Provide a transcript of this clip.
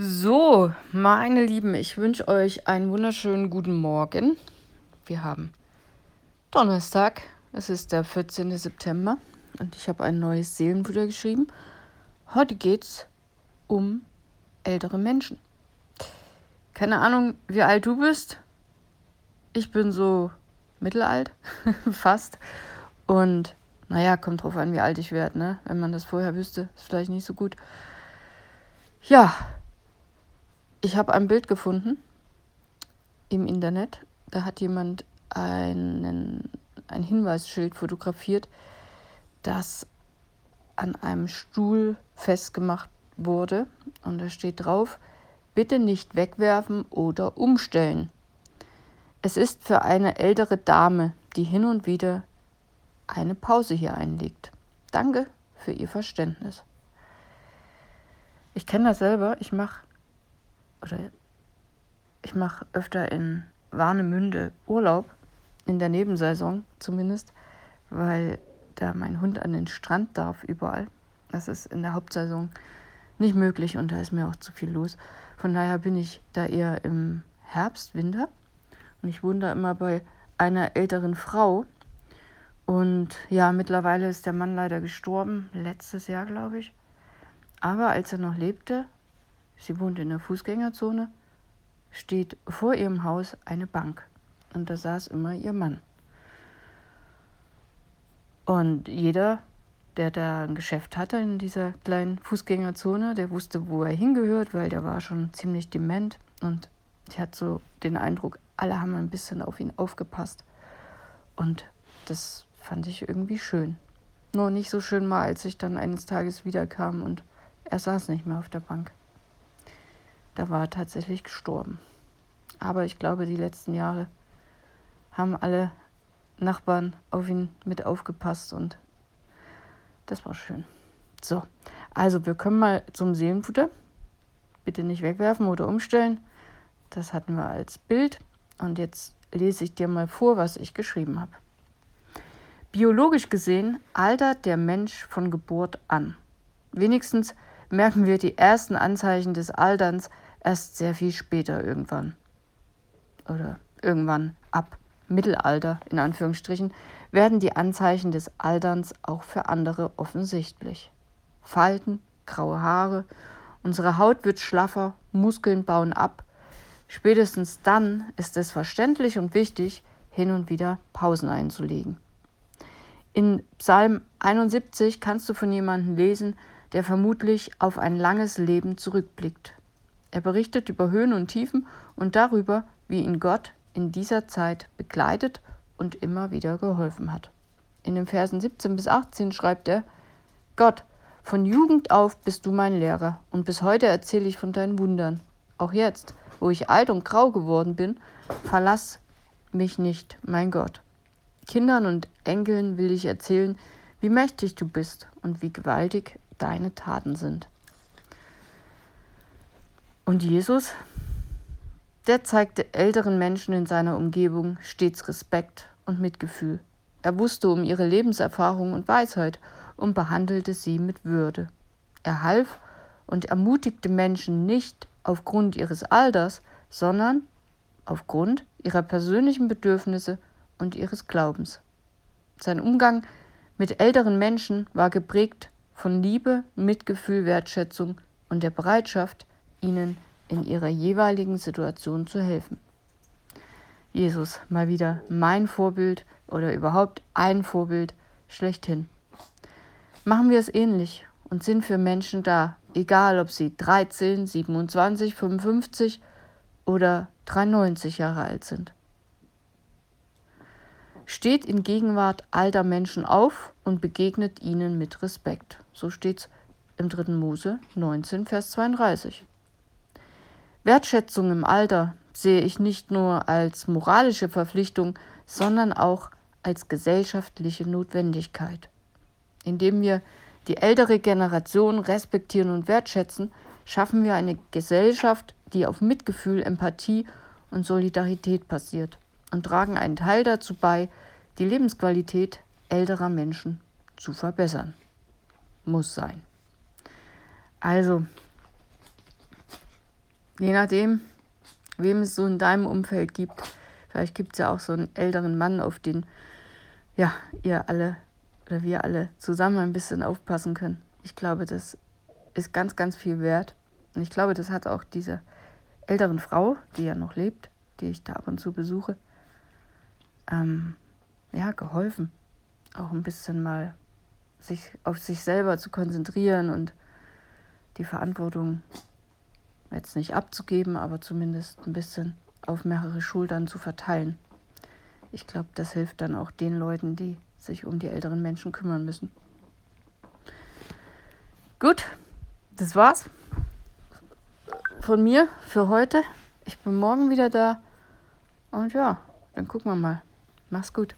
So, meine Lieben, ich wünsche euch einen wunderschönen guten Morgen. Wir haben Donnerstag, es ist der 14. September und ich habe ein neues Seelenfutter geschrieben. Heute geht es um ältere Menschen. Keine Ahnung, wie alt du bist. Ich bin so mittelalt, fast. Und naja, kommt drauf an, wie alt ich werde, ne? Wenn man das vorher wüsste, ist vielleicht nicht so gut. Ja, ich habe ein Bild gefunden im Internet. Da hat jemand einen, ein Hinweisschild fotografiert, das an einem Stuhl festgemacht wurde. Und da steht drauf, bitte nicht wegwerfen oder umstellen. Es ist für eine ältere Dame, die hin und wieder eine Pause hier einlegt. Danke für Ihr Verständnis. Ich kenne das selber. Ich mache oder ich mache öfter in Warnemünde Urlaub, in der Nebensaison zumindest, weil da mein Hund an den Strand darf überall. Das ist in der Hauptsaison nicht möglich und da ist mir auch zu viel los. Von daher bin ich da eher im Herbst, Winter. Und ich wohne da immer bei einer älteren Frau. Und ja, mittlerweile ist der Mann leider gestorben, letztes Jahr, glaube ich. Aber als er noch lebte, sie wohnt in der Fußgängerzone, steht vor ihrem Haus eine Bank. Und da saß immer ihr Mann. Und jeder, der da ein Geschäft hatte in dieser kleinen Fußgängerzone, der wusste, wo er hingehört, weil der war schon ziemlich dement. Und ich hatte so den Eindruck, alle haben ein bisschen auf ihn aufgepasst. Und das fand ich irgendwie schön. Nur nicht so schön mal, als ich dann eines Tages wiederkam und er saß nicht mehr auf der Bank da war er tatsächlich gestorben. Aber ich glaube, die letzten Jahre haben alle Nachbarn auf ihn mit aufgepasst und das war schön. So, also wir kommen mal zum Seelenfutter. Bitte nicht wegwerfen oder umstellen. Das hatten wir als Bild. Und jetzt lese ich dir mal vor, was ich geschrieben habe. Biologisch gesehen altert der Mensch von Geburt an. Wenigstens merken wir die ersten Anzeichen des Alterns erst sehr viel später irgendwann. Oder irgendwann ab Mittelalter, in Anführungsstrichen, werden die Anzeichen des Alterns auch für andere offensichtlich. Falten, graue Haare, unsere Haut wird schlaffer, Muskeln bauen ab. Spätestens dann ist es verständlich und wichtig, hin und wieder Pausen einzulegen. In Psalm 71 kannst du von jemandem lesen, der vermutlich auf ein langes Leben zurückblickt. Er berichtet über Höhen und Tiefen und darüber, wie ihn Gott in dieser Zeit begleitet und immer wieder geholfen hat. In den Versen 17 bis 18 schreibt er, Gott, von Jugend auf bist du mein Lehrer und bis heute erzähle ich von deinen Wundern. Auch jetzt, wo ich alt und grau geworden bin, verlass mich nicht, mein Gott. Kindern und Enkeln will ich erzählen, wie mächtig du bist und wie gewaltig deine Taten sind. Und Jesus, der zeigte älteren Menschen in seiner Umgebung stets Respekt und Mitgefühl. Er wusste um ihre Lebenserfahrung und Weisheit und behandelte sie mit Würde. Er half und ermutigte Menschen nicht aufgrund ihres Alters, sondern aufgrund ihrer persönlichen Bedürfnisse und ihres Glaubens. Sein Umgang mit älteren Menschen war geprägt von Liebe, Mitgefühl, Wertschätzung und der Bereitschaft, ihnen in ihrer jeweiligen Situation zu helfen. Jesus, mal wieder mein Vorbild oder überhaupt ein Vorbild schlechthin. Machen wir es ähnlich und sind für Menschen da, egal ob sie 13, 27, 55 oder 93 Jahre alt sind. Steht in Gegenwart alter Menschen auf und begegnet ihnen mit Respekt. So steht's im 3. Mose 19, Vers 32. Wertschätzung im Alter sehe ich nicht nur als moralische Verpflichtung, sondern auch als gesellschaftliche Notwendigkeit. Indem wir die ältere Generation respektieren und wertschätzen, schaffen wir eine Gesellschaft, die auf Mitgefühl, Empathie und Solidarität basiert und tragen einen Teil dazu bei, die Lebensqualität älterer Menschen zu verbessern. Muss sein. Also, je nachdem, wem es so in deinem Umfeld gibt, vielleicht gibt es ja auch so einen älteren Mann, auf den ja, ihr alle oder wir alle zusammen ein bisschen aufpassen können. Ich glaube, das ist ganz, ganz viel wert. Und ich glaube, das hat auch diese älteren Frau, die ja noch lebt, die ich da ab und zu besuche, ähm, ja, geholfen. Auch ein bisschen mal sich auf sich selber zu konzentrieren und die Verantwortung jetzt nicht abzugeben, aber zumindest ein bisschen auf mehrere Schultern zu verteilen. Ich glaube, das hilft dann auch den Leuten, die sich um die älteren Menschen kümmern müssen. Gut, das war's von mir für heute. Ich bin morgen wieder da. Und ja, dann gucken wir mal. Mach's gut.